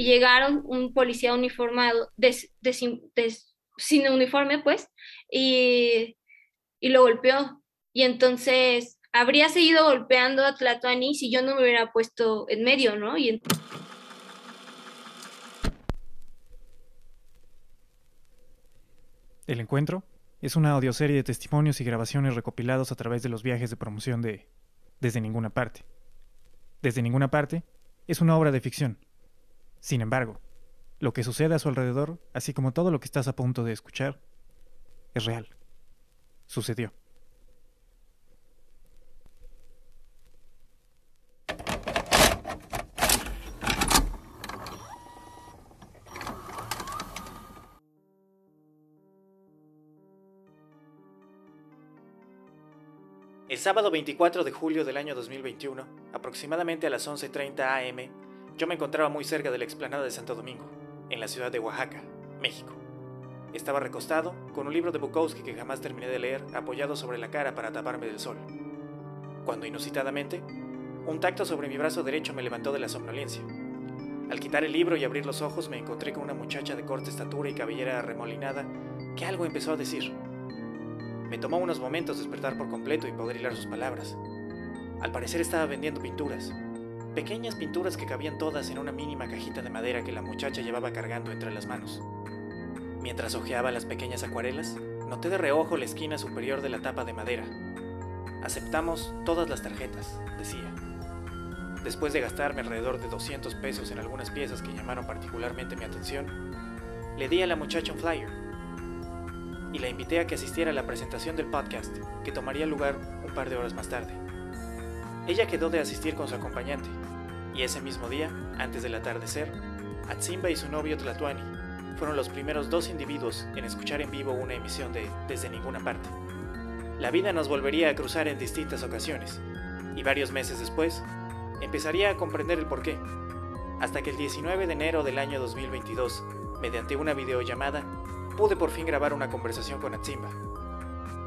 y llegaron un policía uniformado, sin uniforme, pues, y, lo golpeó. Y entonces habría seguido golpeando a Tlatuani si yo no me hubiera puesto en medio, ¿no? Y El encuentro es una audioserie de testimonios y grabaciones recopilados a través de los viajes de promoción de Desde ninguna parte. Desde ninguna parte es una obra de ficción. Sin embargo, lo que sucede a su alrededor, así como todo lo que estás a punto de escuchar, es real. Sucedió. El sábado 24 de julio del año 2021, aproximadamente a las 11.30 am, yo me encontraba muy cerca de la explanada de Santo Domingo, en la ciudad de Oaxaca, México. Estaba recostado, con un libro de Bukowski que jamás terminé de leer, apoyado sobre la cara para taparme del sol. Cuando inusitadamente, un tacto sobre mi brazo derecho me levantó de la somnolencia. Al quitar el libro y abrir los ojos me encontré con una muchacha de corta estatura y cabellera remolinada que algo empezó a decir. Me tomó unos momentos despertar por completo y poder hilar sus palabras. Al parecer estaba vendiendo pinturas. Pequeñas pinturas que cabían todas en una mínima cajita de madera que la muchacha llevaba cargando entre las manos. Mientras hojeaba las pequeñas acuarelas, noté de reojo la esquina superior de la tapa de madera. Aceptamos todas las tarjetas, decía. Después de gastarme alrededor de 200 pesos en algunas piezas que llamaron particularmente mi atención, le di a la muchacha un flyer y la invité a que asistiera a la presentación del podcast, que tomaría lugar un par de horas más tarde. Ella quedó de asistir con su acompañante, y ese mismo día, antes del atardecer, Atsimba y su novio Tlatuani fueron los primeros dos individuos en escuchar en vivo una emisión de Desde ninguna parte. La vida nos volvería a cruzar en distintas ocasiones, y varios meses después, empezaría a comprender el porqué, hasta que el 19 de enero del año 2022, mediante una videollamada, pude por fin grabar una conversación con Atsimba,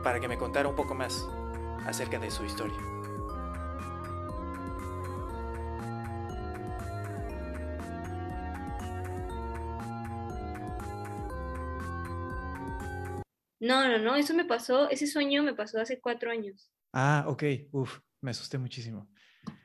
para que me contara un poco más acerca de su historia. No, no, no, eso me pasó, ese sueño me pasó hace cuatro años. Ah, ok, uf, me asusté muchísimo.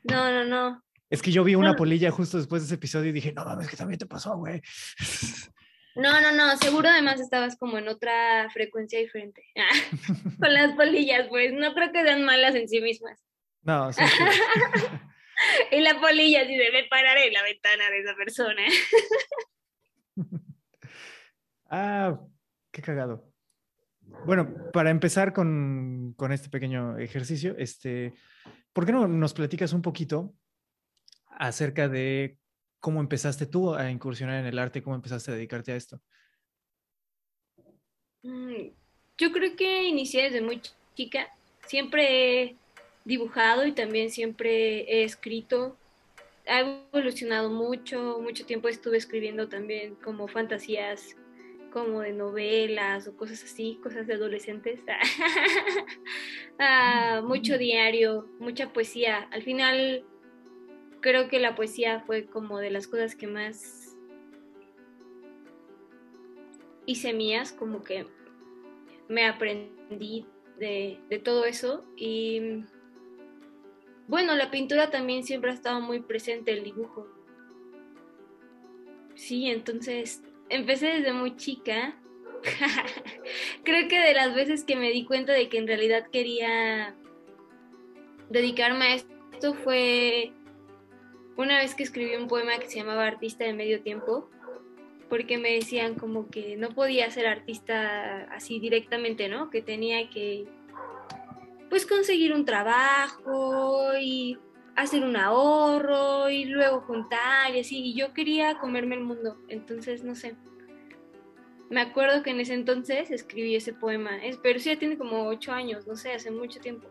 No, no, no. Es que yo vi una polilla justo después de ese episodio y dije, no mames, que también te pasó, güey. No, no, no, seguro además estabas como en otra frecuencia diferente. Con las polillas, pues no creo que sean malas en sí mismas. No, sí. y la polilla sí debe parar en la ventana de esa persona. ah, qué cagado. Bueno, para empezar con, este pequeño ejercicio, este, ¿por qué no nos platicas un poquito acerca de ¿Cómo empezaste tú a incursionar en el arte? ¿Cómo empezaste a dedicarte a esto? Yo creo que inicié desde muy chica. Siempre he dibujado y también siempre he escrito. Ha evolucionado mucho, mucho tiempo estuve escribiendo también como fantasías, como de novelas o cosas así, cosas de adolescentes. Ah, mucho diario, mucha poesía. Al final creo que la poesía fue como de las cosas que más hice mías, como que me aprendí de, todo eso y bueno, la pintura también siempre ha estado muy presente, el dibujo. Sí, entonces empecé desde muy chica. Creo que de las veces que me di cuenta de que en realidad quería dedicarme a esto fue una vez que escribí un poema que se llamaba Artista de Medio Tiempo, porque me decían como que no podía ser artista así directamente, ¿no? Que tenía que pues conseguir un trabajo y hacer un ahorro y luego juntar y así. Y yo quería comerme el mundo, entonces no sé. Me acuerdo que en ese entonces escribí ese poema, pero sí ya tiene como ocho años, no sé, hace mucho tiempo.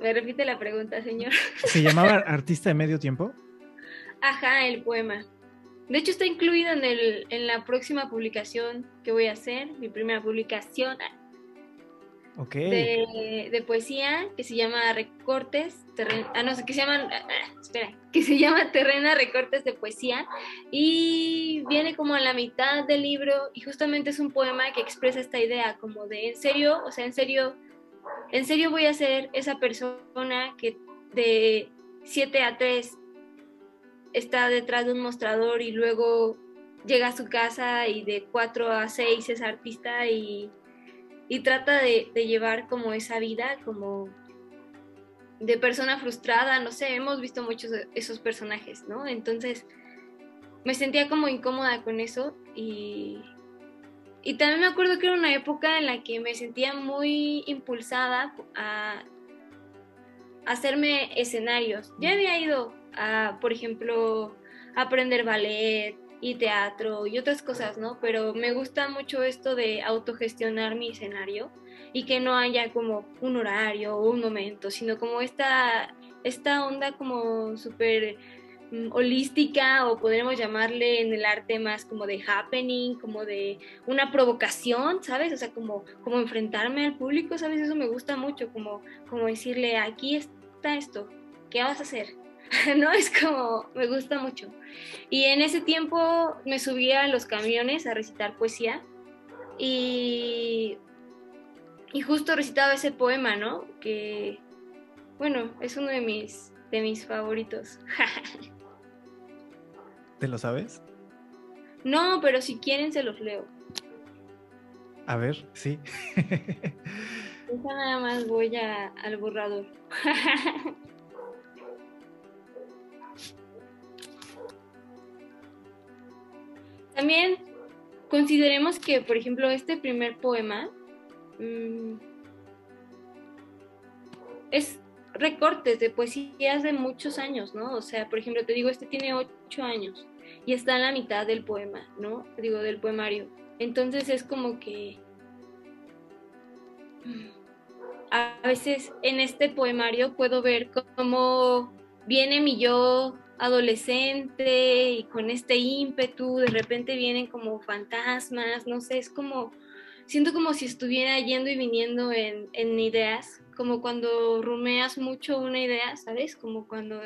Me repite la pregunta, señor. ¿Se llamaba Artista de Medio Tiempo? Ajá, el poema. De hecho, está incluido en, el, en la próxima publicación que voy a hacer, mi primera publicación. De, poesía que se llama Recortes, ah, no que se llaman, ah, ah, espera, que se llama Terrena Recortes de Poesía y viene como a la mitad del libro y justamente es un poema que expresa esta idea como de en serio, o sea, en serio, en serio voy a ser esa persona que de 7 a 3 está detrás de un mostrador y luego llega a su casa y de 4 a 6 es artista y y trata de, llevar como esa vida como de persona frustrada, no sé, hemos visto muchos de esos personajes, ¿no? Entonces me sentía como incómoda con eso y, y también me acuerdo que era una época en la que me sentía muy impulsada a, hacerme escenarios. Ya había ido a, por ejemplo, aprender ballet, y teatro y otras cosas, ¿no? Pero me gusta mucho esto de autogestionar mi escenario y que no haya como un horario o un momento, sino como esta, esta onda como súper mm, holística o podríamos llamarle en el arte más como de happening, como de una provocación, ¿sabes? O sea, como, como enfrentarme al público, ¿sabes? Eso me gusta mucho, como, como decirle, aquí está esto, ¿qué vas a hacer? ¿no? Es como, me gusta mucho. Y en ese tiempo me subía a los camiones a recitar poesía y, y justo recitaba ese poema, ¿no? Que, bueno, es uno de mis, de mis favoritos. ¿Te lo sabes? No, pero si quieren se los leo. A ver, sí. nada más voy a, al borrador. También consideremos que, por ejemplo, este primer poema mm, es recortes de poesías de muchos años, ¿no? O sea, por ejemplo, te digo, este tiene ocho años y está en la mitad del poema, ¿no? Digo, del poemario. Entonces es como que mm, a veces en este poemario puedo ver cómo viene mi yo adolescente y con este ímpetu, de repente vienen como fantasmas, no sé, es como, siento como si estuviera yendo y viniendo en, en ideas, como cuando rumeas mucho una idea, ¿sabes? Como cuando,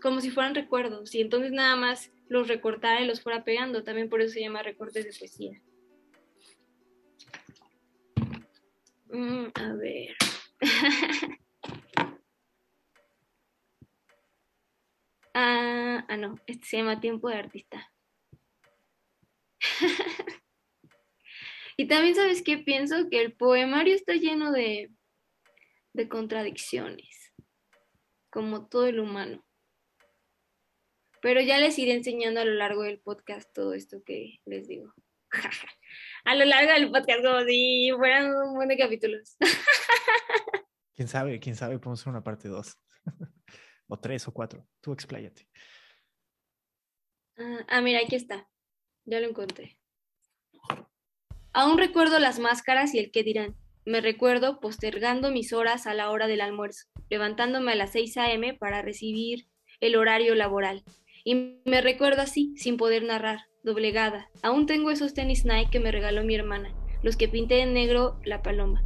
como si fueran recuerdos, y entonces nada más los recortara y los fuera pegando, también por eso se llama recortes de poesía. Mm, a ver. Ah, ah, no, este se llama Tiempo de Artista. y también sabes qué pienso que el poemario está lleno de, de contradicciones, como todo el humano. Pero ya les iré enseñando a lo largo del podcast todo esto que les digo. a lo largo del podcast, como si fueran un de capítulos. quién sabe, quién sabe, podemos hacer una parte 2 tres o cuatro. Tú expláyate. Ah, ah, mira, aquí está. Ya lo encontré. Aún recuerdo las máscaras y el qué dirán. Me recuerdo postergando mis horas a la hora del almuerzo, levantándome a las 6 a.m. para recibir el horario laboral. Y me recuerdo así, sin poder narrar, doblegada. Aún tengo esos tenis Nike que me regaló mi hermana, los que pinté en negro la paloma.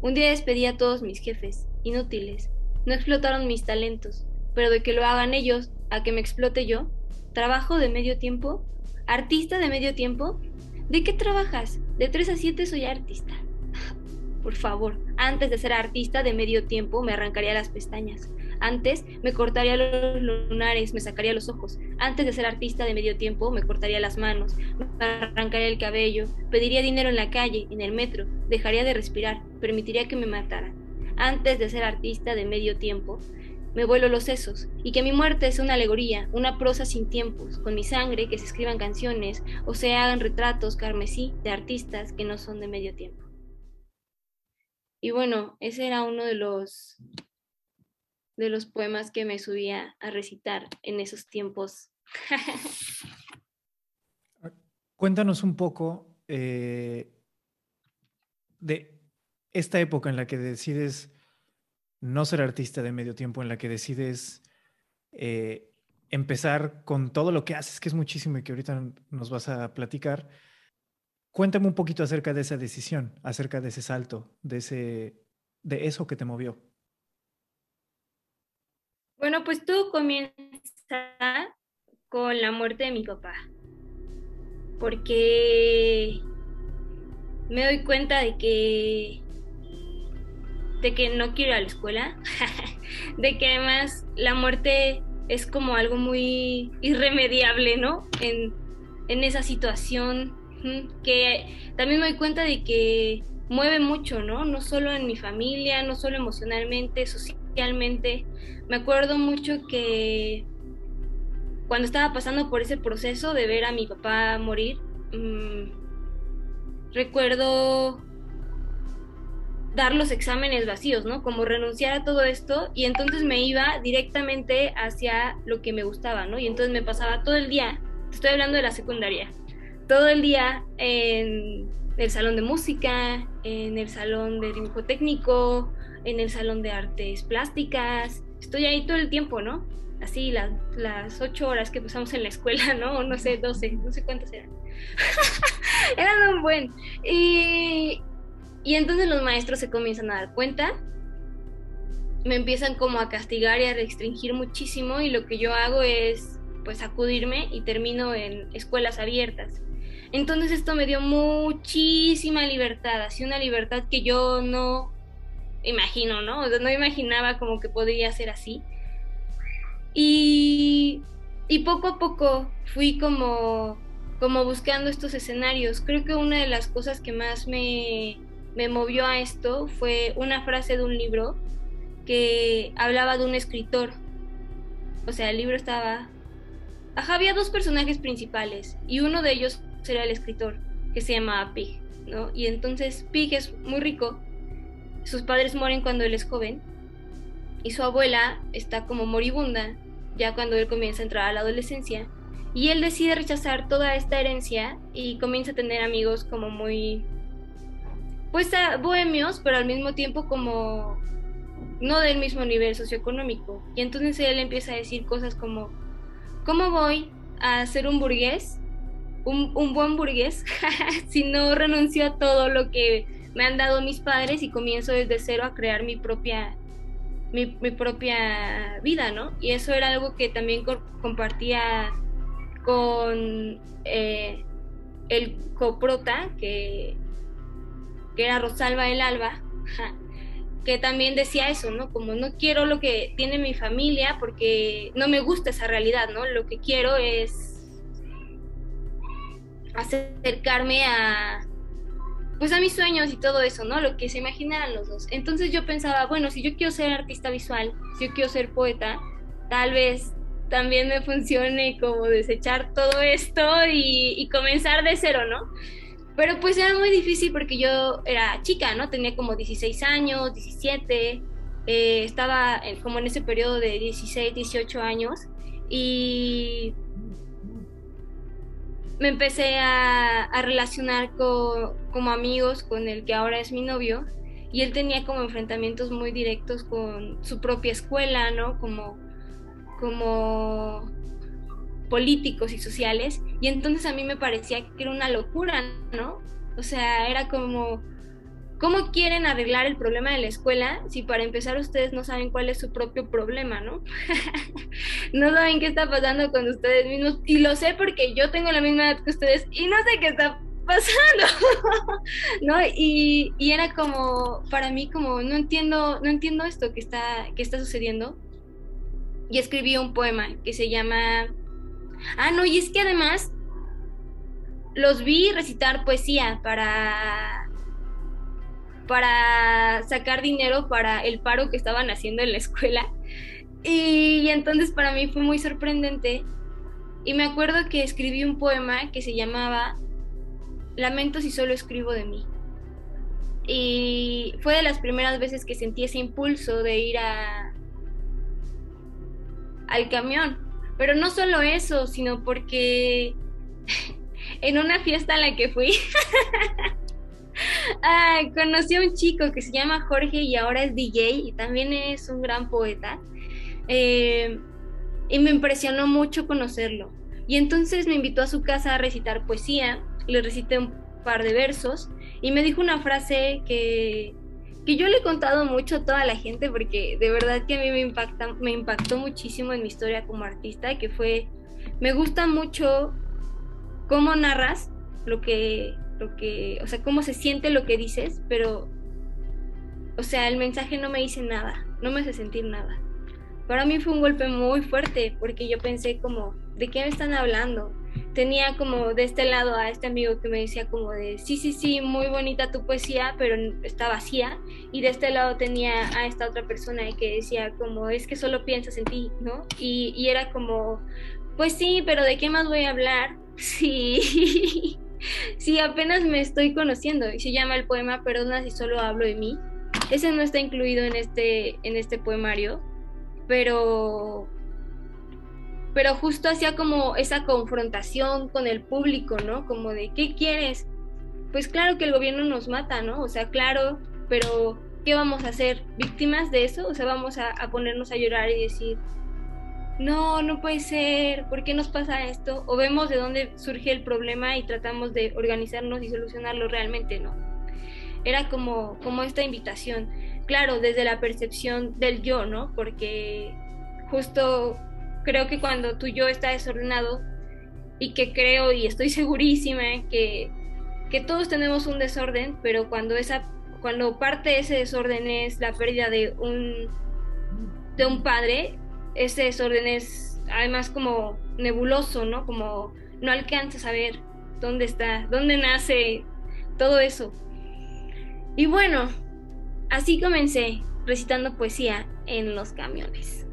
Un día despedí a todos mis jefes, inútiles. No explotaron mis talentos, pero de que lo hagan ellos a que me explote yo. ¿Trabajo de medio tiempo? ¿Artista de medio tiempo? ¿De qué trabajas? De 3 a 7 soy artista. Por favor, antes de ser artista de medio tiempo me arrancaría las pestañas. Antes me cortaría los lunares, me sacaría los ojos. Antes de ser artista de medio tiempo me cortaría las manos, me arrancaría el cabello, pediría dinero en la calle, en el metro, dejaría de respirar, permitiría que me matara. Antes de ser artista de medio tiempo, me vuelo los sesos, y que mi muerte es una alegoría, una prosa sin tiempos, con mi sangre que se escriban canciones o se hagan retratos carmesí de artistas que no son de medio tiempo. Y bueno, ese era uno de los de los poemas que me subía a recitar en esos tiempos. Cuéntanos un poco eh, de esta época en la que decides no ser artista de medio tiempo, en la que decides eh, empezar con todo lo que haces, que es muchísimo y que ahorita nos vas a platicar, Cuéntame un poquito acerca de esa decisión, acerca de ese salto, de, ese, de eso que te movió. Bueno, pues todo comienza con la muerte de mi papá, porque me doy cuenta de que de que no quiero ir a la escuela, de que además la muerte es como algo muy irremediable, ¿no? En, en esa situación que también me doy cuenta de que mueve mucho, ¿no? No solo en mi familia, no solo emocionalmente, socialmente. Me acuerdo mucho que cuando estaba pasando por ese proceso de ver a mi papá morir, mm, recuerdo dar los exámenes vacíos, ¿no? Como renunciar a todo esto y entonces me iba directamente hacia lo que me gustaba, ¿no? Y entonces me pasaba todo el día, estoy hablando de la secundaria, todo el día en el salón de música, en el salón de dibujo técnico, en el salón de artes plásticas. Estoy ahí todo el tiempo, ¿no? Así las, las ocho horas que pasamos en la escuela, ¿no? No sé, doce, no sé cuántas eran. eran un buen. Y, y entonces los maestros se comienzan a dar cuenta, me empiezan como a castigar y a restringir muchísimo y lo que yo hago es pues acudirme y termino en escuelas abiertas. Entonces esto me dio muchísima libertad, así una libertad que yo no imagino, ¿no? no imaginaba como que podría ser así. Y, y poco a poco fui como, como buscando estos escenarios. Creo que una de las cosas que más me, me movió a esto fue una frase de un libro que hablaba de un escritor. O sea, el libro estaba... Ajá, había dos personajes principales y uno de ellos sería el escritor, que se llama Pig, ¿no? Y entonces Pig es muy rico, sus padres mueren cuando él es joven, y su abuela está como moribunda, ya cuando él comienza a entrar a la adolescencia, y él decide rechazar toda esta herencia y comienza a tener amigos como muy, pues bohemios, pero al mismo tiempo como no del mismo nivel socioeconómico. Y entonces él empieza a decir cosas como, ¿cómo voy a ser un burgués un, buen burgués si no renuncio a todo lo que me han dado mis padres y comienzo desde cero a crear mi propia mi, propia vida, ¿no? Y eso era algo que también compartía con eh, el coprota, que, que era Rosalba el Alba, que también decía eso, ¿no? Como no quiero lo que tiene mi familia porque no me gusta esa realidad, ¿no? Lo que quiero es acercarme a pues a mis sueños y todo eso, ¿no? Lo que se imaginaran los dos. Entonces yo pensaba, bueno, si yo quiero ser artista visual, si yo quiero ser poeta, tal vez también me funcione como desechar todo esto y, comenzar de cero, ¿no? Pero pues era muy difícil porque yo era chica, ¿no? Tenía como 16 años, 17, eh, estaba como en ese periodo de 16, 18 años y me empecé a, relacionar como amigos con el que ahora es mi novio y él tenía como enfrentamientos muy directos con su propia escuela, ¿no? Como, como políticos y sociales y entonces a mí me parecía que era una locura, ¿no? O sea, era como ¿Cómo quieren arreglar el problema de la escuela si para empezar ustedes no saben cuál es su propio problema, ¿no? no saben qué está pasando con ustedes mismos. Y lo sé porque yo tengo la misma edad que ustedes y no sé qué está pasando, ¿no? Y, y, era como, para mí, como, no entiendo, no entiendo esto que está, que está sucediendo. Y escribí un poema que se llama... Ah, no, y es que además los vi recitar poesía para para sacar dinero para el paro que estaban haciendo en la escuela. Y, entonces para mí fue muy sorprendente. Y me acuerdo que escribí un poema que se llamaba Lamento si solo escribo de mí. Y fue de las primeras veces que sentí ese impulso de ir a al camión. Pero no solo eso, sino porque en una fiesta a la que fui conocí a un chico que se llama Jorge y ahora es DJ y también es un gran poeta. Eh, y me impresionó mucho conocerlo. Y entonces me invitó a su casa a recitar poesía. Le recité par de versos y me dijo una frase que, que yo le he contado mucho a toda la gente porque de verdad que a mí me, impacta, me impactó muchísimo en mi historia como artista, que fue, me gusta mucho cómo narras lo que, lo que, o sea, cómo se siente lo que dices, pero, o sea, el mensaje no me dice nada, no me hace sentir nada. Para mí fue un golpe muy fuerte porque yo pensé como, ¿de qué me están hablando? Tenía como de este lado a este amigo que me decía como de, sí, sí, sí, muy bonita tu poesía, pero está vacía. Y de este lado tenía a esta otra persona que decía como, es que solo piensas en ti, ¿no? Y, y era como, pues sí, pero ¿de qué más voy a hablar? Sí, sí, apenas me estoy conociendo y se llama el poema Perdona si solo hablo de mí. Ese no está incluido en este, en este poemario, pero, pero justo hacía como esa confrontación con el público, ¿no? Como de, ¿qué quieres? Pues claro que el gobierno nos mata, ¿no? O sea, claro, pero ¿qué vamos a hacer? ¿Víctimas de eso? O sea, vamos a, a ponernos a llorar y decir, no, no puede ser, ¿por qué nos pasa esto? O vemos de dónde surge el problema y tratamos de organizarnos y solucionarlo realmente, ¿no? Era como, como esta invitación, claro, desde la percepción del yo, ¿no? Porque justo creo que cuando tu yo está desordenado y que creo y estoy segurísima que, que todos tenemos un desorden, pero cuando, esa, cuando parte de ese desorden es la pérdida de un, de un padre, ese desorden es además como nebuloso, ¿no? Como no alcanzas a ver dónde está, dónde nace todo eso. Y bueno, así comencé recitando poesía en los camiones.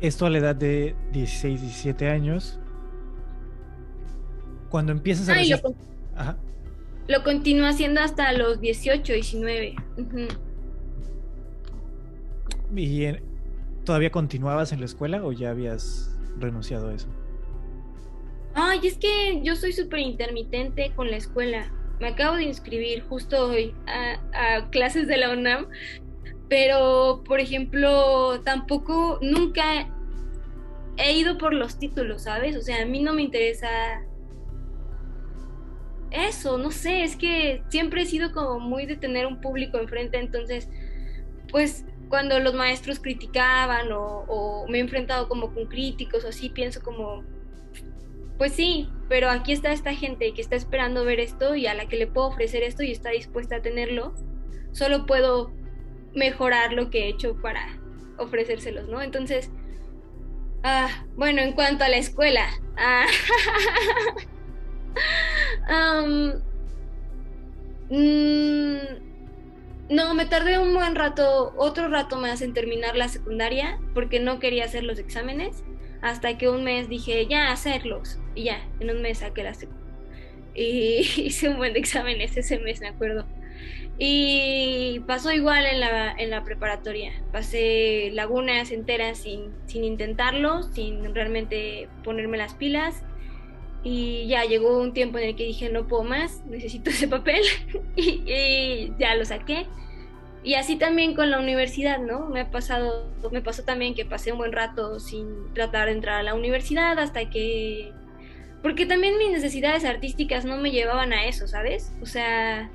Esto a la edad de 16, 17 años. Cuando empiezas a... Ay, lo, lo continúo haciendo hasta los 18, 19. ¿Y todavía continuabas en la escuela o ya habías renunciado a eso? Ay, es que yo soy súper intermitente con la escuela. Me acabo de inscribir justo hoy a, clases de la UNAM, pero por ejemplo, tampoco nunca he ido por los títulos, ¿sabes? O sea, a mí no me interesa eso, no sé, es que siempre he sido como muy de tener un público enfrente, entonces, pues cuando los maestros criticaban o, me he enfrentado como con críticos o así, pienso como, pues sí, pero aquí está esta gente que está esperando ver esto y a la que le puedo ofrecer esto y está dispuesta a tenerlo, solo puedo mejorar lo que he hecho para ofrecérselos, ¿no? Entonces, ah, bueno, en cuanto a la escuela, ah, No, me tardé un buen rato, otro rato más en terminar la secundaria porque no quería hacer los exámenes. Hasta que un mes dije, ya, hacerlos. Y ya, en un mes saqué la secundaria. Y hice un buen de exámenes ese mes, me acuerdo. Y pasó igual en la, en la preparatoria. Pasé lagunas enteras sin, sin intentarlo, sin realmente ponerme las pilas. Y ya llegó un tiempo en el que dije, no puedo más, necesito ese papel. y, ya lo saqué. Y así también con la universidad, ¿no? Me ha pasado, me pasó también que pasé un buen rato sin tratar de entrar a la universidad hasta que... Porque también mis necesidades artísticas no me llevaban a eso, ¿sabes? O sea...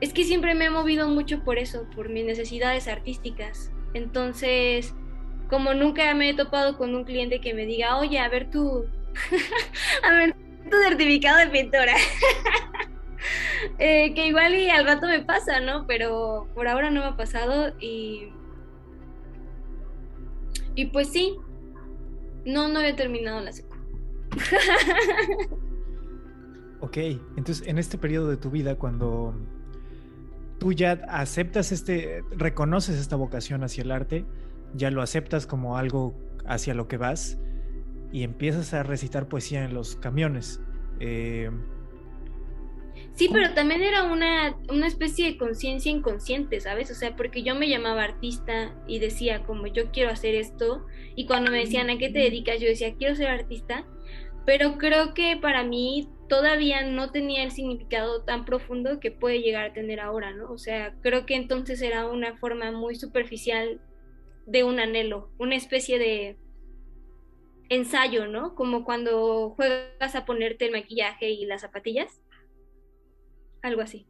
Es que siempre me he movido mucho por eso, por mis necesidades artísticas. Entonces, como nunca me he topado con un cliente que me diga, oye, a ver tú, a ver, tu certificado de pintora. Eh, que igual y al rato me pasa, ¿no? Pero por ahora no me ha pasado y. Y pues sí. No, no había terminado la secu. ok, entonces en este periodo de tu vida, cuando tú ya aceptas este, reconoces esta vocación hacia el arte, ya lo aceptas como algo hacia lo que vas, y empiezas a recitar poesía en los camiones. Eh, sí, pero también era una, una especie de conciencia inconsciente, ¿sabes? O sea, porque yo me llamaba artista y decía como yo quiero hacer esto y cuando me decían a qué te dedicas, yo decía quiero ser artista, pero creo que para mí todavía no tenía el significado tan profundo que puede llegar a tener ahora, ¿no? O sea, creo que entonces era una forma muy superficial de un anhelo, una especie de ensayo, ¿no? Como cuando juegas a ponerte el maquillaje y las zapatillas. Algo así.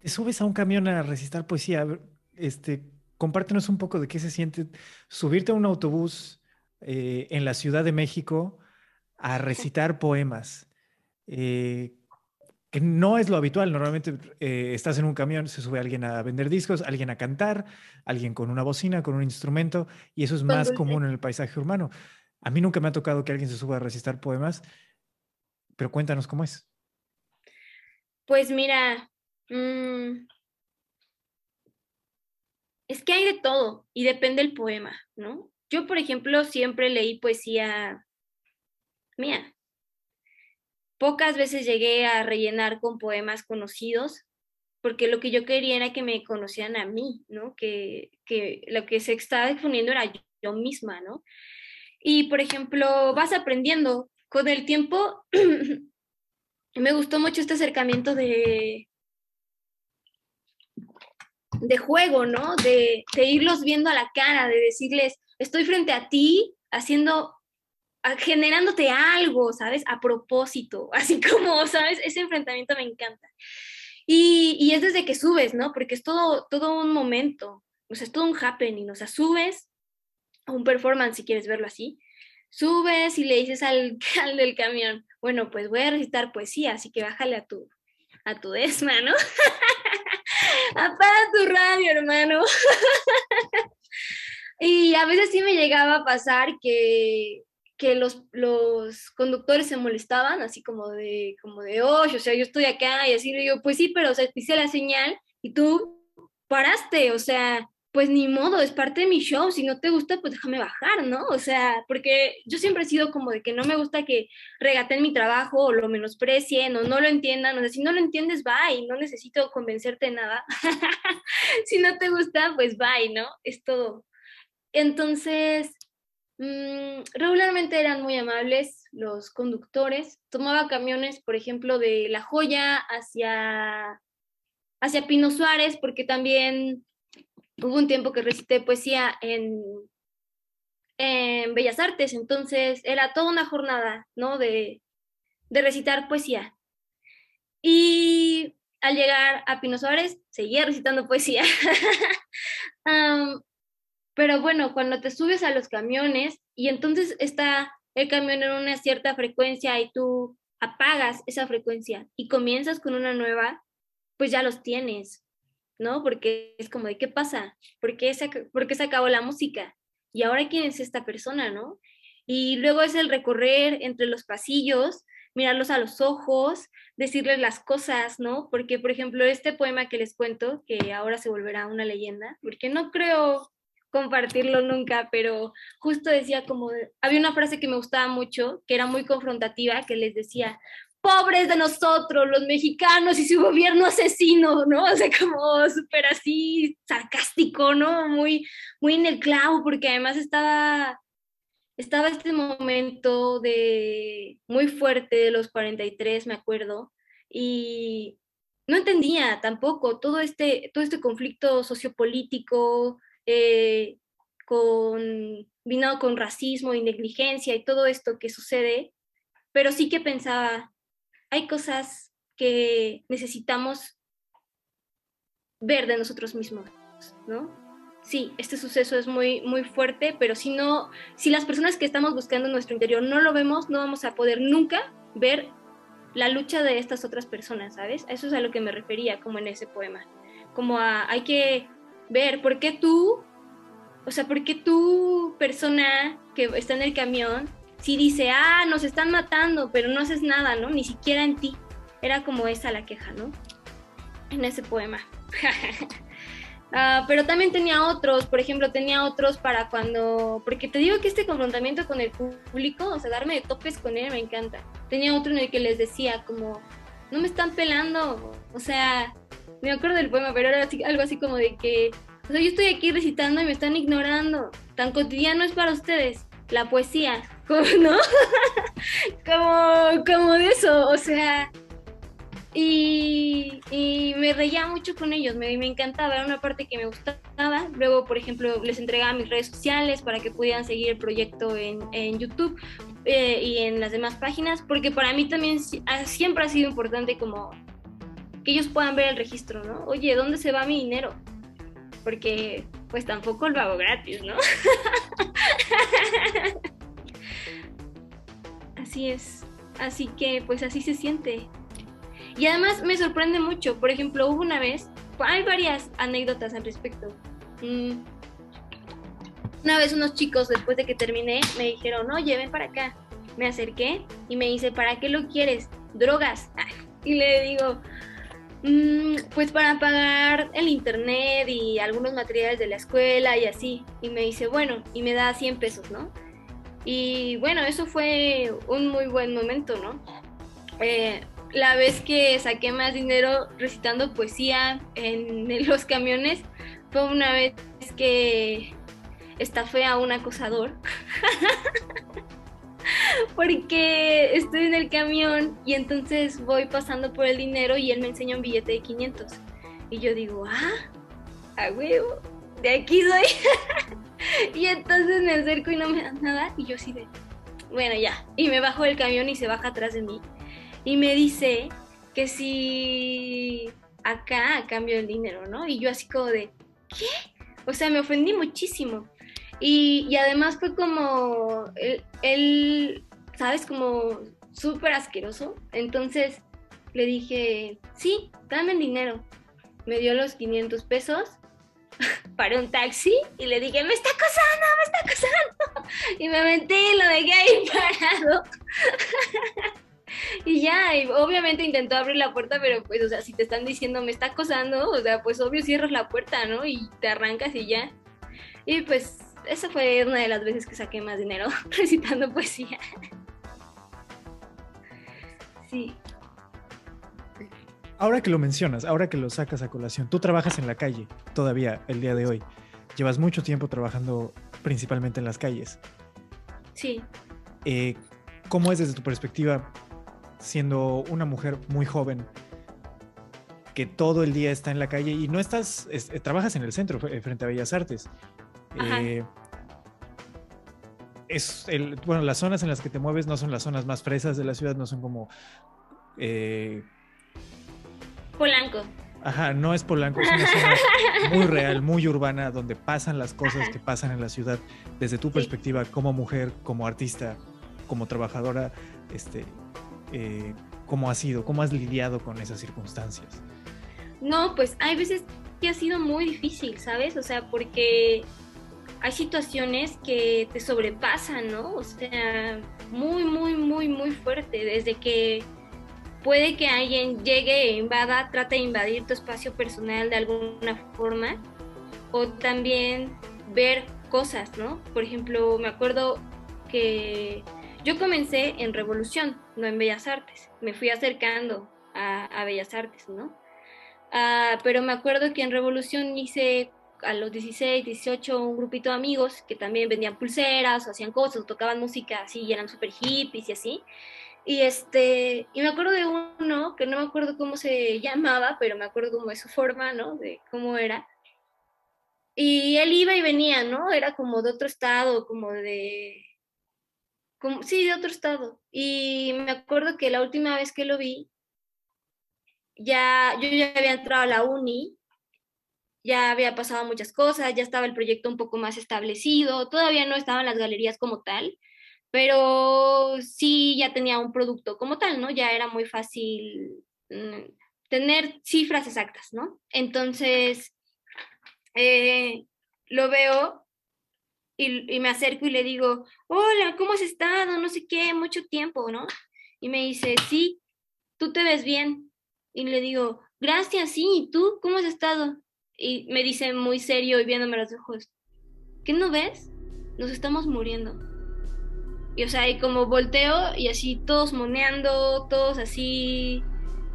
Te subes a un camión a recitar poesía. Este, compártenos un poco de qué se siente subirte a un autobús eh, en la Ciudad de México a recitar poemas. Eh, que no es lo habitual. Normalmente eh, estás en un camión, se sube alguien a vender discos, alguien a cantar, alguien con una bocina, con un instrumento, y eso es más común en el paisaje urbano. A mí nunca me ha tocado que alguien se suba a recitar poemas, pero cuéntanos cómo es. Pues mira, mm, es que hay de todo y depende del poema, ¿no? Yo, por ejemplo, siempre leí poesía mía, Pocas veces llegué a rellenar con poemas conocidos, porque lo que yo quería era que me conocieran a mí, ¿no? Que, lo que se estaba exponiendo era yo, misma, ¿no? Y, por ejemplo, vas aprendiendo. Con el tiempo, me gustó mucho este acercamiento de, de juego, ¿no? De, irlos viendo a la cara, de decirles, estoy frente a ti haciendo generándote algo, ¿sabes? A propósito, así como, ¿sabes? Ese enfrentamiento me encanta. Y, y, es desde que subes, ¿no? Porque es todo, todo un momento, o sea, es todo un happening, o sea, subes a un performance, si quieres verlo así, subes y le dices al, al del camión, bueno, pues voy a recitar poesía, así que bájale a tu, a tu desma, ¿no? Apaga tu radio, hermano. y a veces sí me llegaba a pasar que, que los, los conductores se molestaban, así como de, como de, o sea, yo estoy acá y así, le digo, pues sí, pero, o sea, hice la señal y tú paraste, o sea, pues ni modo, es parte de mi show, si no te gusta, pues déjame bajar, ¿no? O sea, porque yo siempre he sido como de que no me gusta que regaten mi trabajo o lo menosprecien o no lo entiendan, o sea, si no lo entiendes, bye, no necesito convencerte de nada. si no te gusta, pues bye, ¿no? Es todo. Entonces, Mm, regularmente eran muy amables los conductores. Tomaba camiones, por ejemplo, de La Joya hacia, hacia Pino Suárez, porque también hubo un tiempo que recité poesía en, Bellas Artes, entonces era toda una jornada, ¿no? De, de recitar poesía. Y al llegar a Pino Suárez, seguía recitando poesía. Pero bueno, cuando te subes a los camiones y entonces está el camión en una cierta frecuencia y tú apagas esa frecuencia y comienzas con una nueva, pues ya los tienes, ¿no? Porque es como de qué pasa, ¿por qué se, se acabó la música? Y ahora quién es esta persona, ¿no? Y luego es el recorrer entre los pasillos, mirarlos a los ojos, decirles las cosas, ¿no? Porque, por ejemplo, este poema que les cuento, que ahora se volverá una leyenda, porque no creo compartirlo nunca, pero justo decía como, había una frase que me gustaba mucho, que era muy confrontativa, que les decía, pobres de nosotros, los mexicanos y su gobierno asesino, ¿no? O sea, como súper así sarcástico, ¿no? Muy, muy en el clavo, porque además estaba, estaba este momento de muy fuerte de los 43, me acuerdo, y no entendía tampoco todo este, todo este conflicto sociopolítico, eh, con, vino con racismo y negligencia y todo esto que sucede, pero sí que pensaba, hay cosas que necesitamos ver de nosotros mismos, ¿no? Sí, este suceso es muy, muy fuerte, pero si no, si las personas que estamos buscando en nuestro interior no lo vemos, no vamos a poder nunca ver la lucha de estas otras personas, ¿sabes? Eso es a lo que me refería como en ese poema. Como a, hay que ver por qué tú, o sea, por qué tú, persona que está en el camión, si dice, ah, nos están matando, pero no haces nada, ¿no? Ni siquiera en ti. Era como esa la queja, ¿no? En ese poema. Ah, pero también tenía otros, por ejemplo, tenía otros para cuando, porque te digo que este confrontamiento con el público, o sea, darme de topes con él me encanta. Tenía otro en el que les decía como, no me están pelando, o sea, me acuerdo del poema, pero era algo así como de que o sea, yo estoy aquí recitando y me están ignorando. Tan cotidiano es para ustedes la poesía, ¿no? como, como de eso, o sea. Y, y me reía mucho con ellos, me, me encantaba, era una parte que me gustaba. Luego, por ejemplo, les entregaba mis redes sociales para que pudieran seguir el proyecto en, en YouTube eh, y en las demás páginas, porque para mí también siempre ha sido importante como que ellos puedan ver el registro, ¿no? Oye, ¿dónde se va mi dinero? Porque pues tampoco lo hago gratis, ¿no? así es. Así que pues así se siente. Y además me sorprende mucho. Por ejemplo, hubo una vez, hay varias anécdotas al respecto. Mm. Una vez unos chicos, después de que terminé, me dijeron, oye, ven para acá. Me acerqué y me dice, ¿para qué lo quieres? Drogas. Y le digo, mm, pues para pagar el internet y algunos materiales de la escuela y así. Y me dice, bueno, y me da 100 pesos, ¿no? Y bueno, eso fue un muy buen momento, ¿no? Eh, la vez que saqué más dinero recitando poesía en, los camiones fue una vez que estafé a un acosador. Porque estoy en el camión y entonces voy pasando por el dinero y él me enseña un billete de 500. Y yo digo, ah, a huevo, de aquí soy. y entonces me acerco y no me da nada y yo así de, bueno, ya. Y me bajo del camión y se baja atrás de mí y me dice que si acá cambio del dinero, ¿no? Y yo así como de, ¿qué? O sea, me ofendí muchísimo. Y, además fue como, él, ¿sabes? Como súper asqueroso. Entonces le dije, sí, dame el dinero. Me dio los 500 pesos, para un taxi y le dije, me está acosando, me está acosando. Y me metí y lo dejé ahí parado. Y ya, obviamente intentó abrir la puerta, pero pues, o sea, si te están diciendo me está acosando, o sea, pues obvio cierras la puerta, ¿no? Y te arrancas y ya. Y pues, esa fue una de las veces que saqué más dinero recitando poesía. Sí. Ahora que lo mencionas, ahora que lo sacas a colación, tú trabajas en la calle todavía el día de hoy. Llevas mucho tiempo trabajando principalmente en las calles. Sí. Eh, ¿Cómo es desde tu perspectiva siendo una mujer muy joven que todo el día está en la calle y no estás, eh, trabajas en el centro frente a Bellas Artes. Eh, es el, bueno, las zonas en las que te mueves no son las zonas más fresas de la ciudad, no son como... Eh, Polanco. Ajá, no es Polanco, es una zona muy real, muy urbana, donde pasan las cosas que pasan en la ciudad. Desde tu perspectiva, como mujer, como artista, como trabajadora, este, eh, cómo ha sido, cómo has lidiado con esas circunstancias. No, pues hay veces que ha sido muy difícil, ¿sabes? O sea, porque hay situaciones que te sobrepasan, ¿no? O sea, muy, muy, muy, muy fuerte. Desde que puede que alguien llegue e invada, trate de invadir tu espacio personal de alguna forma, o también ver cosas, ¿no? Por ejemplo, me acuerdo que yo comencé en Revolución, no en Bellas Artes. Me fui acercando a, Bellas Artes, ¿no? Ah, pero me acuerdo que en Revolución hice a los 16, 18 un grupito de amigos que también vendían pulseras o hacían cosas, o tocaban música así y eran súper hippies y así. Y, este, y me acuerdo de uno que no me acuerdo cómo se llamaba, pero me acuerdo como de su forma, ¿no? De cómo era. Y él iba y venía, ¿no? Era como de otro estado, como de, como, sí, de otro estado. Y me acuerdo que la última vez que lo vi, ya, yo ya había entrado a la uni, ya había pasado muchas cosas, ya estaba el proyecto un poco más establecido, todavía no estaban las galerías como tal, pero sí ya tenía un producto como tal, ¿no? Ya era muy fácil mm, tener cifras exactas, ¿no? Entonces, eh, lo veo y, me acerco y le digo, hola, ¿cómo has estado? No sé qué, mucho tiempo, ¿no? Y me dice, sí, tú te ves bien. Y le digo, gracias, sí, ¿y tú cómo has estado? Y me dice muy serio y viéndome los ojos, ¿qué no ves? Nos estamos muriendo. Y o sea, y como volteo y así todos moneando, todos así,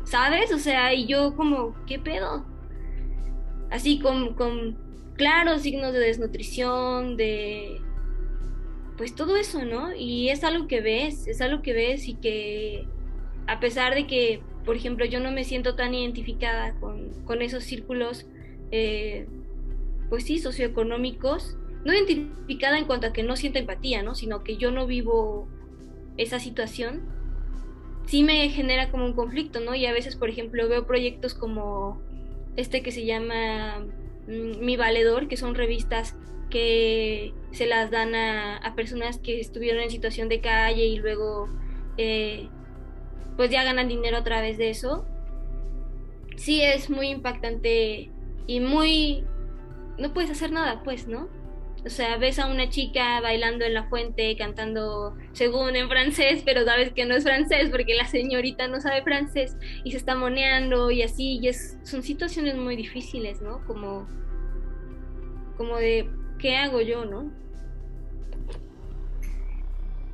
¿sabes? O sea, y yo como, ¿qué pedo? Así con, con claro, signos de desnutrición, de pues todo eso, ¿no? Y es algo que ves, es algo que ves y que a pesar de que, por ejemplo, yo no me siento tan identificada con, esos círculos, eh, pues sí, socioeconómicos, no identificada en cuanto a que no sienta empatía, ¿no? Sino que yo no vivo esa situación, sí me genera como un conflicto, ¿no? Y a veces, por ejemplo, veo proyectos como este que se llama mm, Mi Valedor, que son revistas que se las dan a, personas que estuvieron en situación de calle y luego eh, pues ya ganan dinero a través de eso. Sí es muy impactante y muy... No puedes hacer nada, pues, ¿no? O sea, ves a una chica bailando en la fuente, cantando según en francés, pero sabes que no es francés porque la señorita no sabe francés y se está moneando y así, y es, son situaciones muy difíciles, ¿no? Como, como de, ¿qué hago yo, no?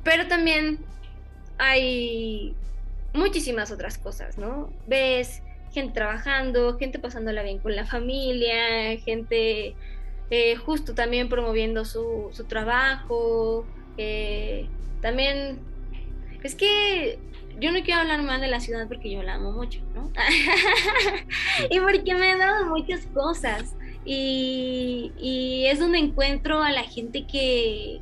Pero también hay muchísimas otras cosas, ¿no? Ves gente trabajando, gente pasándola bien con la familia, gente eh, justo también promoviendo su, su trabajo. Eh, también, es que yo no quiero hablar mal de la ciudad porque yo la amo mucho, ¿no? y porque me ha dado muchas cosas. Y, y, es donde encuentro a la gente que,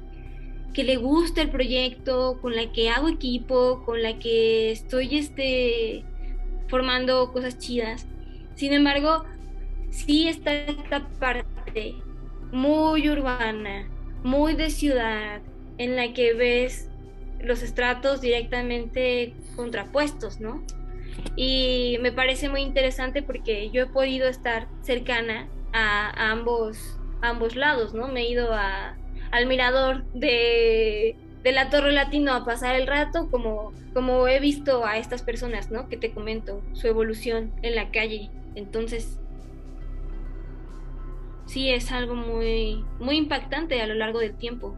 que le gusta el proyecto, con la que hago equipo, con la que estoy este, formando cosas chidas. Sin embargo, sí está esta parte muy urbana, muy de ciudad, en la que ves los estratos directamente contrapuestos, ¿no? Y me parece muy interesante porque yo he podido estar cercana a, ambos, ambos lados, ¿no? Me he ido a, al mirador de, de, la Torre Latino a pasar el rato, como, como he visto a estas personas, ¿no? Que te comento, su evolución en la calle. Entonces, sí es algo muy, muy impactante a lo largo del tiempo.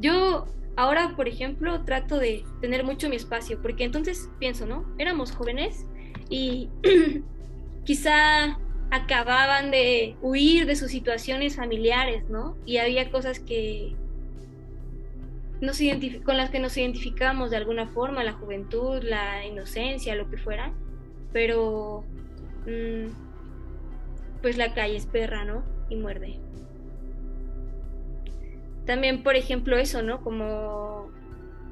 Yo ahora, por ejemplo, trato de tener mucho mi espacio, porque entonces pienso, ¿no? Éramos jóvenes y quizá acababan de huir de sus situaciones familiares, ¿no? Y había cosas que nos con las que nos identificamos de alguna forma, la juventud, la inocencia, lo que fuera, pero mm, pues la calle es perra, ¿no? Y muerde. También, por ejemplo, eso, ¿no? Como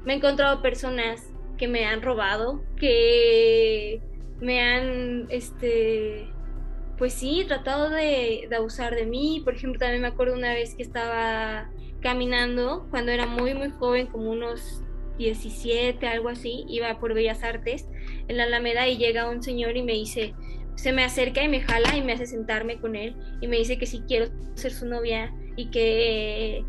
me he encontrado personas que me han robado, que me han, este, pues sí, tratado de, de, abusar de mí. Por ejemplo, también me acuerdo una vez que estaba caminando cuando era muy, muy joven, como unos 17, algo así, iba por Bellas Artes en la Alameda y llega un señor y me dice, se me acerca y me jala y me hace sentarme con él y me dice que si quiero ser su novia y que,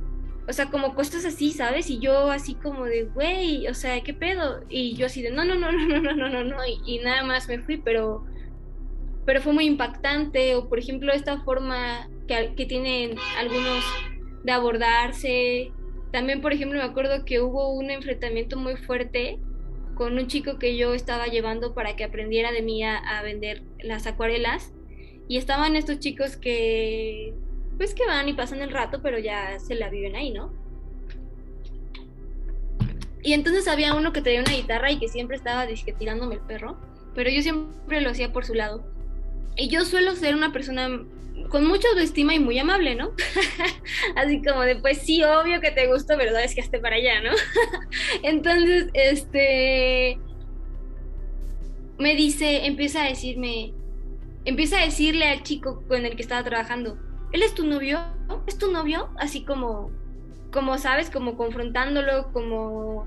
o sea, como cosas así, ¿sabes? Y yo así como de, güey, o sea, ¿qué pedo? Y yo así de, no, no, no, no, no, no, no, no, no, y, nada más me fui, pero, pero fue muy impactante, o por ejemplo esta forma que, que tienen algunos de abordarse. También, por ejemplo, me acuerdo que hubo un enfrentamiento muy fuerte con un chico que yo estaba llevando para que aprendiera de mí a, vender las acuarelas. Y estaban estos chicos que, pues que van y pasan el rato, pero ya se la viven ahí, ¿no? Y entonces había uno que tenía una guitarra y que siempre estaba tirándome el perro, pero yo siempre lo hacía por su lado. Y yo suelo ser una persona con mucha autoestima y muy amable, ¿no? Así como de, pues sí, obvio que te gusto, pero sabes que esté para allá, ¿no? Entonces, este, me dice, empieza a decirme, empieza a decirle al chico con el que estaba trabajando, ¿él es tu novio? ¿Es tu novio? Así como, como sabes, como confrontándolo, como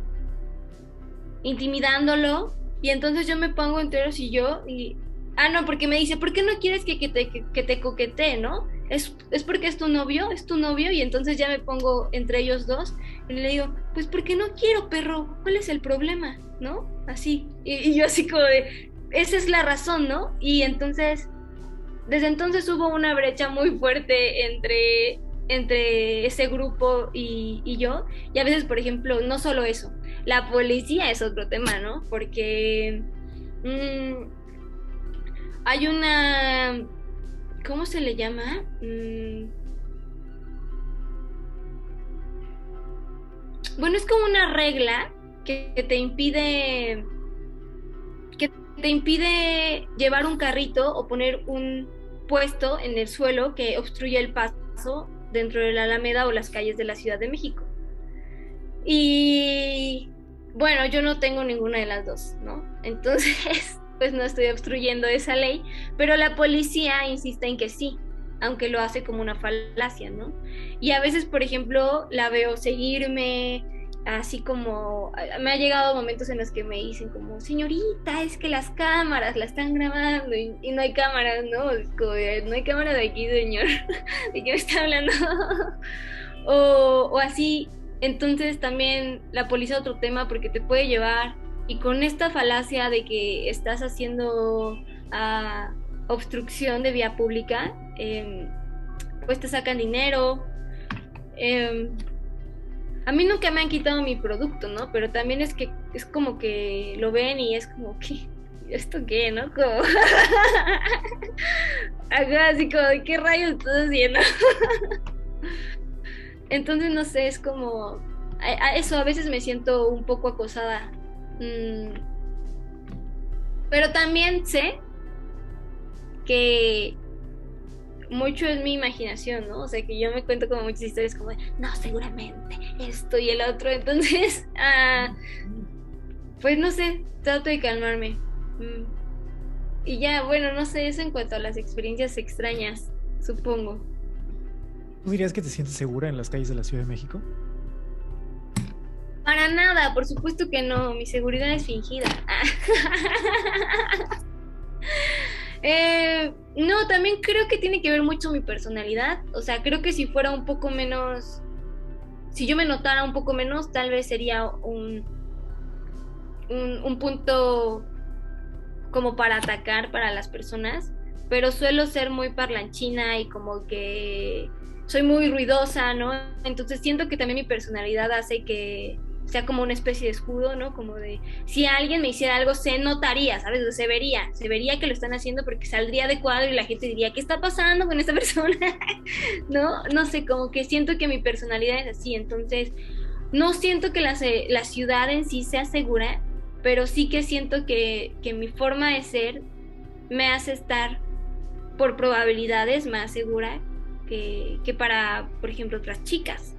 intimidándolo. Y entonces yo me pongo entero y yo y Ah, no, porque me dice, ¿por qué no quieres que, te, que, te coquetee, no? Es, es, porque es tu novio, es tu novio, y entonces ya me pongo entre ellos dos y le digo, pues porque no quiero, perro, ¿cuál es el problema? ¿No? Así. Y, yo así como de, esa es la razón, ¿no? Y entonces, desde entonces hubo una brecha muy fuerte entre, entre ese grupo y, y yo. Y a veces, por ejemplo, no solo eso, la policía es otro tema, ¿no? Porque... Mmm, hay una... ¿Cómo se le llama? Mm. Bueno, es como una regla que te impide que te impide llevar un carrito o poner un puesto en el suelo que obstruye el paso paso dentro de la Alameda o las calles de la Ciudad de México. Y bueno, yo no tengo ninguna de las dos, ¿no? Entonces, pues no estoy obstruyendo esa ley, pero la policía insiste en que sí, aunque lo hace como una falacia, ¿no? Y a veces, por ejemplo, la veo seguirme, así como me ha llegado momentos en los que me dicen como, señorita, es que las cámaras la están grabando y, no hay cámaras, ¿no? no hay cámara de aquí, señor, ¿de qué me está hablando? o, o así, entonces también la policía otro tema porque te puede llevar y con esta falacia de que estás haciendo ah, obstrucción de vía pública, em, pues te sacan dinero. Em, a mí nunca me han quitado mi producto, ¿no? Pero también es que es como que lo ven y es como que ¿esto qué, no? Como así como qué rayos estás haciendo. Entonces no sé, es como a eso a veces me siento un poco acosada. Pero también sé que mucho es mi imaginación, ¿no? O sea, que yo me cuento como muchas historias como de, no, seguramente esto y el otro. Entonces, ah, pues no sé, trato de calmarme. Mm. Y ya, bueno, no sé, eso en cuanto a las experiencias extrañas, supongo. ¿Tú dirías que te sientes segura en las calles de la Ciudad de México? Para nada, por supuesto que no, mi seguridad es fingida. Eh, no, también creo que tiene que ver mucho mi personalidad. O sea, creo que si fuera un poco menos, si yo me notara un poco menos, tal vez sería un, un, un punto como para atacar para las personas. Pero suelo ser muy parlanchina y como que soy muy ruidosa, ¿no? Entonces siento que también mi personalidad hace que sea como una especie de escudo, ¿no? Como de, si alguien me hiciera algo, se notaría, ¿sabes? se vería, se vería que lo están haciendo porque saldría de cuadro y la gente diría, ¿qué está pasando con esta persona? ¿No? No sé, como que siento que mi personalidad es así, entonces, no siento que la, la ciudad en sí sea segura, pero sí que siento que, que mi forma de ser me hace estar por probabilidades más segura que, que para, por ejemplo, otras chicas.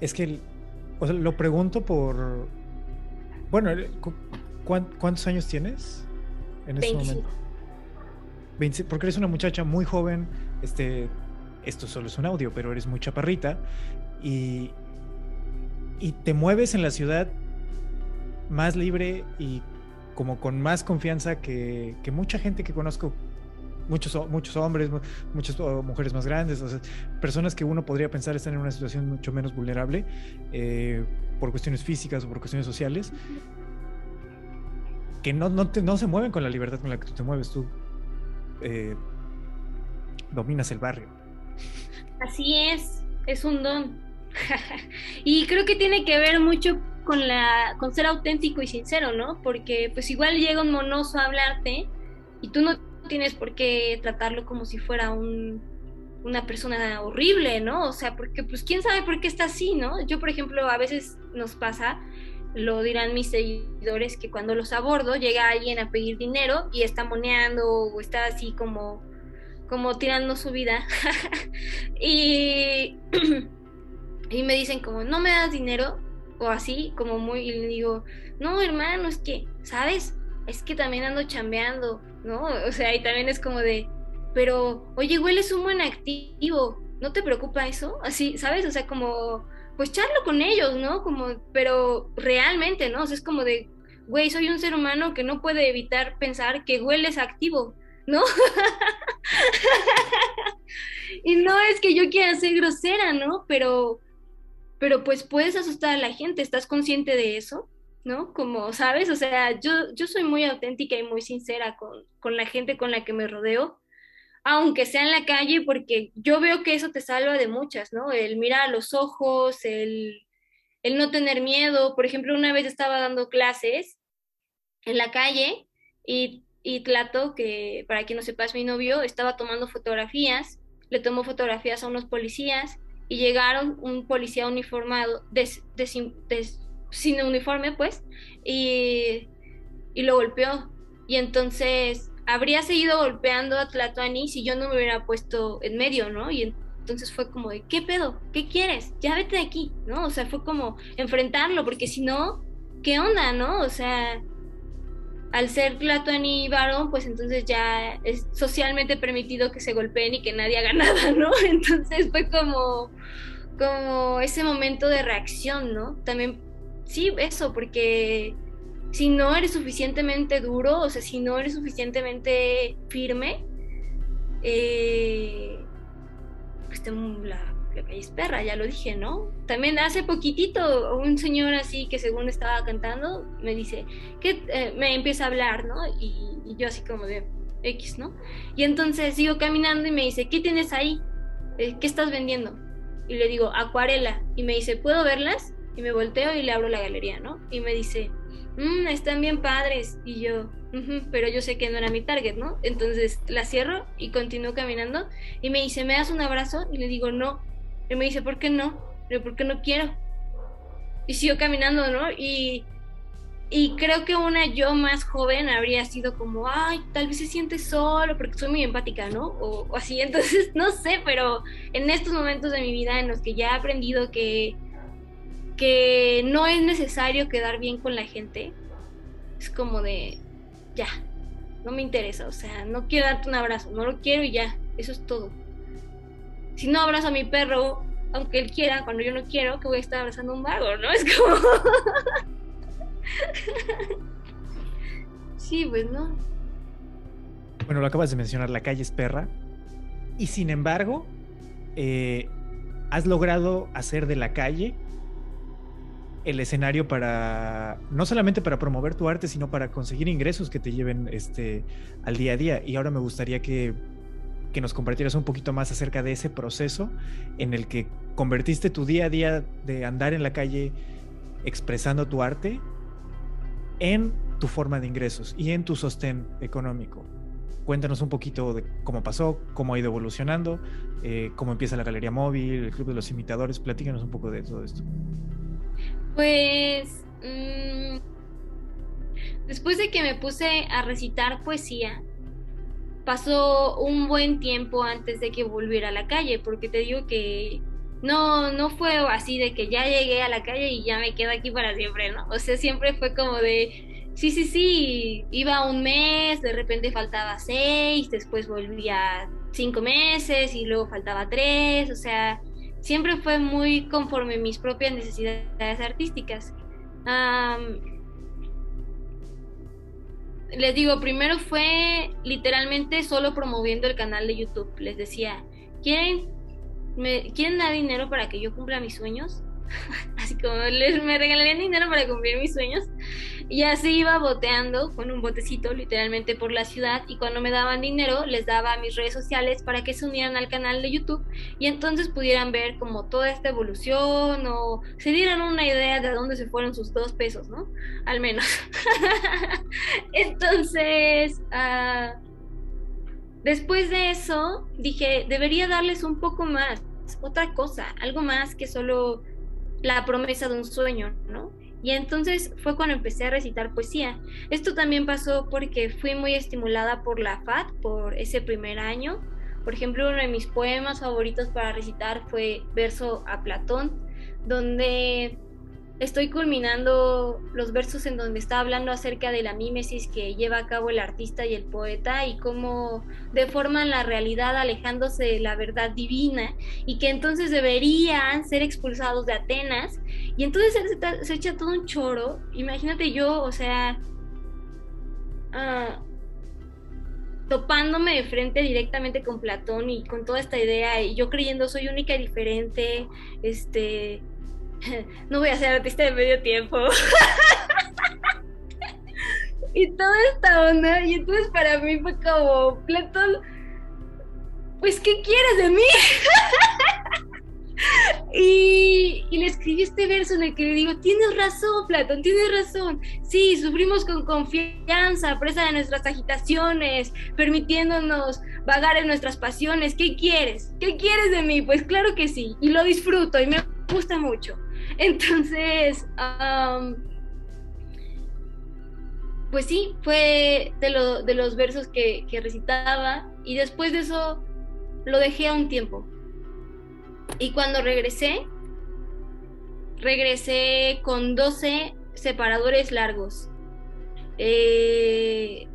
Es que lo pregunto por. Bueno, ¿cuántos años tienes en este momento? porque eres una muchacha muy joven. Este, esto solo es un audio, pero eres muy chaparrita. Y, y te mueves en la ciudad más libre y como con más confianza que, que mucha gente que conozco muchos, muchos hombres, muchas mujeres más grandes, personas que uno podría pensar están en una situación mucho menos vulnerable eh, por cuestiones físicas o por cuestiones sociales, que no, no, no, se mueven con la libertad con la que tú te mueves, tú eh, dominas el barrio. Así es, es un don. y creo que tiene que ver mucho con la con ser auténtico y sincero, ¿no? Porque pues igual llega un monoso a hablarte y tú no tienes por qué tratarlo como si fuera un, una persona horrible, ¿no? O sea, porque pues quién sabe por qué está así, ¿no? Yo, por ejemplo, a veces nos pasa, lo dirán mis seguidores, que cuando los abordo llega alguien a pedir dinero y está moneando o está así como, como tirando su vida. y, y me dicen como, no me das dinero o así, como muy, y le digo, no, hermano, es que, ¿sabes? Es que también ando chambeando ¿no? O sea, y también es como de, pero, oye, hueles un buen activo, ¿no te preocupa eso? Así, ¿sabes? O sea, como, pues charlo con ellos, ¿no? Como, pero realmente, ¿no? O sea, es como de, güey, soy un ser humano que no puede evitar pensar que hueles activo, ¿no? y no es que yo quiera ser grosera, ¿no? Pero, pero pues puedes asustar a la gente, ¿estás consciente de eso? ¿No? Como, ¿sabes? O sea, yo, yo soy muy auténtica y muy sincera con, con la gente con la que me rodeo, aunque sea en la calle, porque yo veo que eso te salva de muchas, ¿no? El mirar a los ojos, el, el no tener miedo. Por ejemplo, una vez estaba dando clases en la calle y, y Tlato, que para quien no sepa es mi novio, estaba tomando fotografías, le tomó fotografías a unos policías y llegaron un policía uniformado, des, sin uniforme, pues, y, y lo golpeó. Y entonces habría seguido golpeando a Tlatuani si yo no me hubiera puesto en medio, ¿no? Y entonces fue como de, ¿qué pedo? ¿Qué quieres? Ya vete de aquí, ¿no? O sea, fue como enfrentarlo, porque si no, ¿qué onda, no? O sea, al ser Tlatuani varón, pues entonces ya es socialmente permitido que se golpeen y que nadie haga nada, ¿no? Entonces fue como, como ese momento de reacción, ¿no? También, sí, eso, porque si no eres suficientemente duro, o sea, si no eres suficientemente firme, eh, pues la, la calle es perra, ya lo dije, ¿no? También hace poquitito un señor así que según estaba cantando me dice, que eh, me empieza a hablar, ¿no? Y, yo así como de X, ¿no? Y entonces sigo caminando y me dice, ¿qué tienes ahí? Eh, ¿Qué estás vendiendo? Y le digo, acuarela. Y me dice, ¿puedo verlas? Y me volteo y le abro la galería, ¿no? Y me dice, mmm, están bien padres. Y yo, pero yo sé que no era mi target, ¿no? Entonces la cierro y continúo caminando. Y me dice, ¿me das un abrazo? Y le digo, no. Y me dice, ¿por qué no? Le digo, porque no quiero. Y sigo caminando, ¿no? Y, y creo que una yo más joven habría sido como, ay, tal vez se siente solo, porque soy muy empática, ¿no? O, o así. Entonces, no sé, pero en estos momentos de mi vida en los que ya he aprendido que que no es necesario quedar bien con la gente. Es como de, ya, no me interesa, o sea, no quiero darte un abrazo, no lo quiero y ya, eso es todo. Si no abrazo a mi perro, aunque él quiera, cuando yo no quiero, que voy a estar abrazando a un vago, ¿no? Es como... sí, pues no. Bueno, lo acabas de mencionar, la calle es perra. Y sin embargo, eh, has logrado hacer de la calle el escenario para, no solamente para promover tu arte, sino para conseguir ingresos que te lleven este, al día a día. Y ahora me gustaría que, que nos compartieras un poquito más acerca de ese proceso en el que convertiste tu día a día de andar en la calle expresando tu arte en tu forma de ingresos y en tu sostén económico. Cuéntanos un poquito de cómo pasó, cómo ha ido evolucionando, eh, cómo empieza la galería móvil, el club de los imitadores. Platícanos un poco de todo esto. Pues mm, después de que me puse a recitar poesía, pasó un buen tiempo antes de que volviera a la calle, porque te digo que no, no fue así de que ya llegué a la calle y ya me quedo aquí para siempre, ¿no? O sea, siempre fue como de, sí, sí, sí, iba un mes, de repente faltaba seis, después volvía cinco meses y luego faltaba tres, o sea, siempre fue muy conforme mis propias necesidades artísticas. les digo, primero fue literalmente solo promoviendo el canal de YouTube. Les decía, ¿quieren, ¿quieren dar dinero para que yo cumpla mis sueños? así como les, me regalarían dinero para cumplir mis sueños. Y así iba boteando con un botecito literalmente por la ciudad y cuando me daban dinero les daba mis redes sociales para que se unieran al canal de YouTube y entonces pudieran ver como toda esta evolución o se dieran una idea de dónde se fueron sus dos pesos, ¿no? Al menos. entonces, uh, después de eso dije, debería darles un poco más, otra cosa, algo más que solo la promesa de un sueño, ¿no? Y entonces fue cuando empecé a recitar poesía. Esto también pasó porque fui muy estimulada por la FAT, por ese primer año. Por ejemplo, uno de mis poemas favoritos para recitar fue Verso a Platón, donde estoy culminando los versos en donde está hablando acerca de la mímesis que lleva a cabo el artista y el poeta y cómo deforman la realidad alejándose de la verdad divina y que entonces deberían ser expulsados de Atenas. Y entonces se, echa todo un choro, imagínate yo, o sea, uh, topándome de frente directamente con Platón y con toda esta idea y yo creyendo soy única y diferente, este no voy a ser artista de medio tiempo. y toda esta onda, y entonces para mí fue como, Platón, pues, ¿qué quieres de mí? y, y, le escribí este verso en el que le digo, tienes razón, Platón, tienes razón. Sí, sufrimos con confianza, presa de nuestras agitaciones, permitiéndonos vagar en nuestras pasiones. ¿Qué quieres? ¿Qué quieres de mí? Pues claro que sí, y lo disfruto y me gusta mucho. Entonces, pues sí, fue de, de los versos que, recitaba y después de eso lo dejé a un tiempo. Y cuando regresé, regresé con 12 separadores largos. Eh,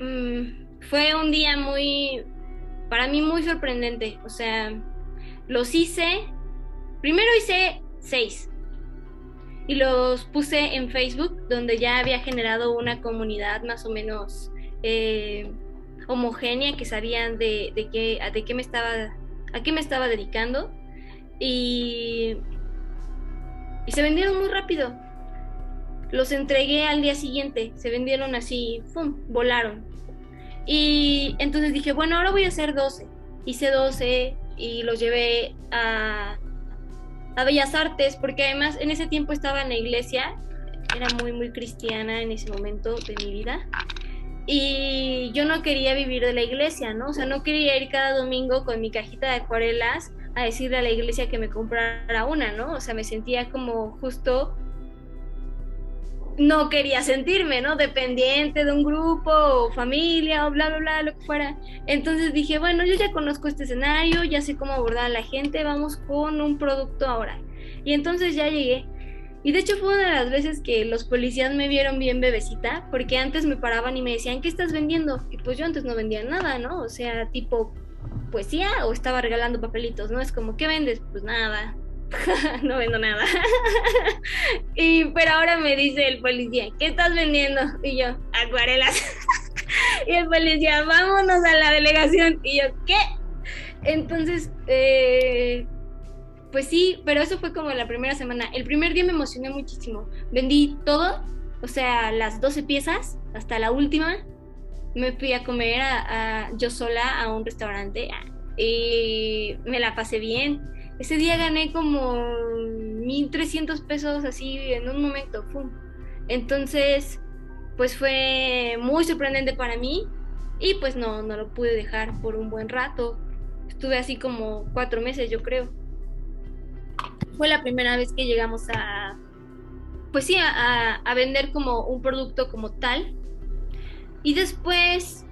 mm, fue un día muy, para mí muy sorprendente. O sea, los hice, primero hice seis y los puse en Facebook, donde ya había generado una comunidad más o menos eh, homogénea, que sabían de, qué, de qué me estaba, a qué me estaba dedicando. Y, y se vendieron muy rápido. Los entregué al día siguiente, se vendieron así, ¡pum! volaron. Y entonces dije, bueno, ahora voy a hacer 12. Hice 12 y los llevé a, a Bellas Artes, porque además en ese tiempo estaba en la iglesia, era muy, muy cristiana en ese momento de mi vida. Y yo no quería vivir de la iglesia, ¿no? O sea, no quería ir cada domingo con mi cajita de acuarelas a decirle a la iglesia que me comprara una, ¿no? O sea, me sentía como justo no quería sentirme, ¿no? Dependiente de un grupo o familia o bla, bla, bla, lo que fuera. Entonces dije, bueno, yo ya conozco este escenario, ya sé cómo abordar a la gente, vamos con un producto ahora. Y entonces ya llegué. Y de hecho fue una de las veces que los policías me vieron bien bebecita, porque antes me paraban y me decían, ¿qué estás vendiendo? Y pues yo antes no vendía nada, ¿no? O sea, tipo poesía o estaba regalando papelitos, ¿no? Es como, ¿qué vendes? Pues nada, no vendo nada. y pero ahora me dice el policía, ¿qué estás vendiendo? Y yo, acuarelas. y el policía, vámonos a la delegación. Y yo, ¿qué? Entonces, eh, pues sí, pero eso fue como la primera semana. El primer día me emocioné muchísimo. Vendí todo, o sea, las 12 piezas hasta la última. Me fui a comer yo sola a un restaurante y me la pasé bien ese día gané como 1.300 pesos así en un momento. Entonces, pues fue muy sorprendente para mí y pues no, no lo pude dejar por un buen rato. Estuve así como cuatro meses, yo creo. Fue la primera vez que llegamos a, pues sí, a, a vender como un producto como tal. Y después,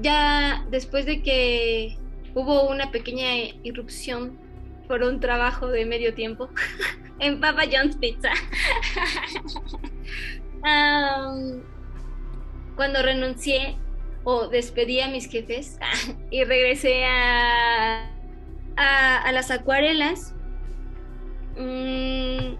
ya después de que hubo una pequeña irrupción por un trabajo de medio tiempo en Papa John's Pizza. cuando renuncié o despedí a mis jefes y regresé a, a, las acuarelas, mm,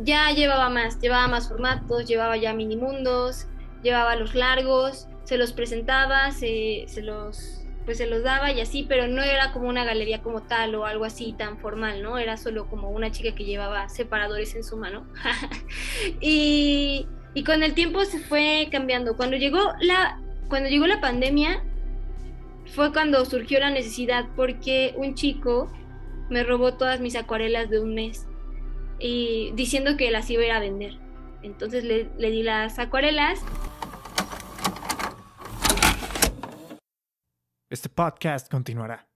ya llevaba más, llevaba más formatos, llevaba ya mini mundos, llevaba los largos, se los presentaba, se, se los pues se los daba y así, pero no era como una galería como tal o algo así tan formal, ¿no? Era solo como una chica que llevaba separadores en su mano. y, y, con el tiempo se fue cambiando. Cuando llegó la, cuando llegó la pandemia, fue cuando surgió la necesidad porque un chico me robó todas mis acuarelas de un mes y diciendo que las iba a ir a vender. Entonces le, le di las acuarelas Este podcast continuará.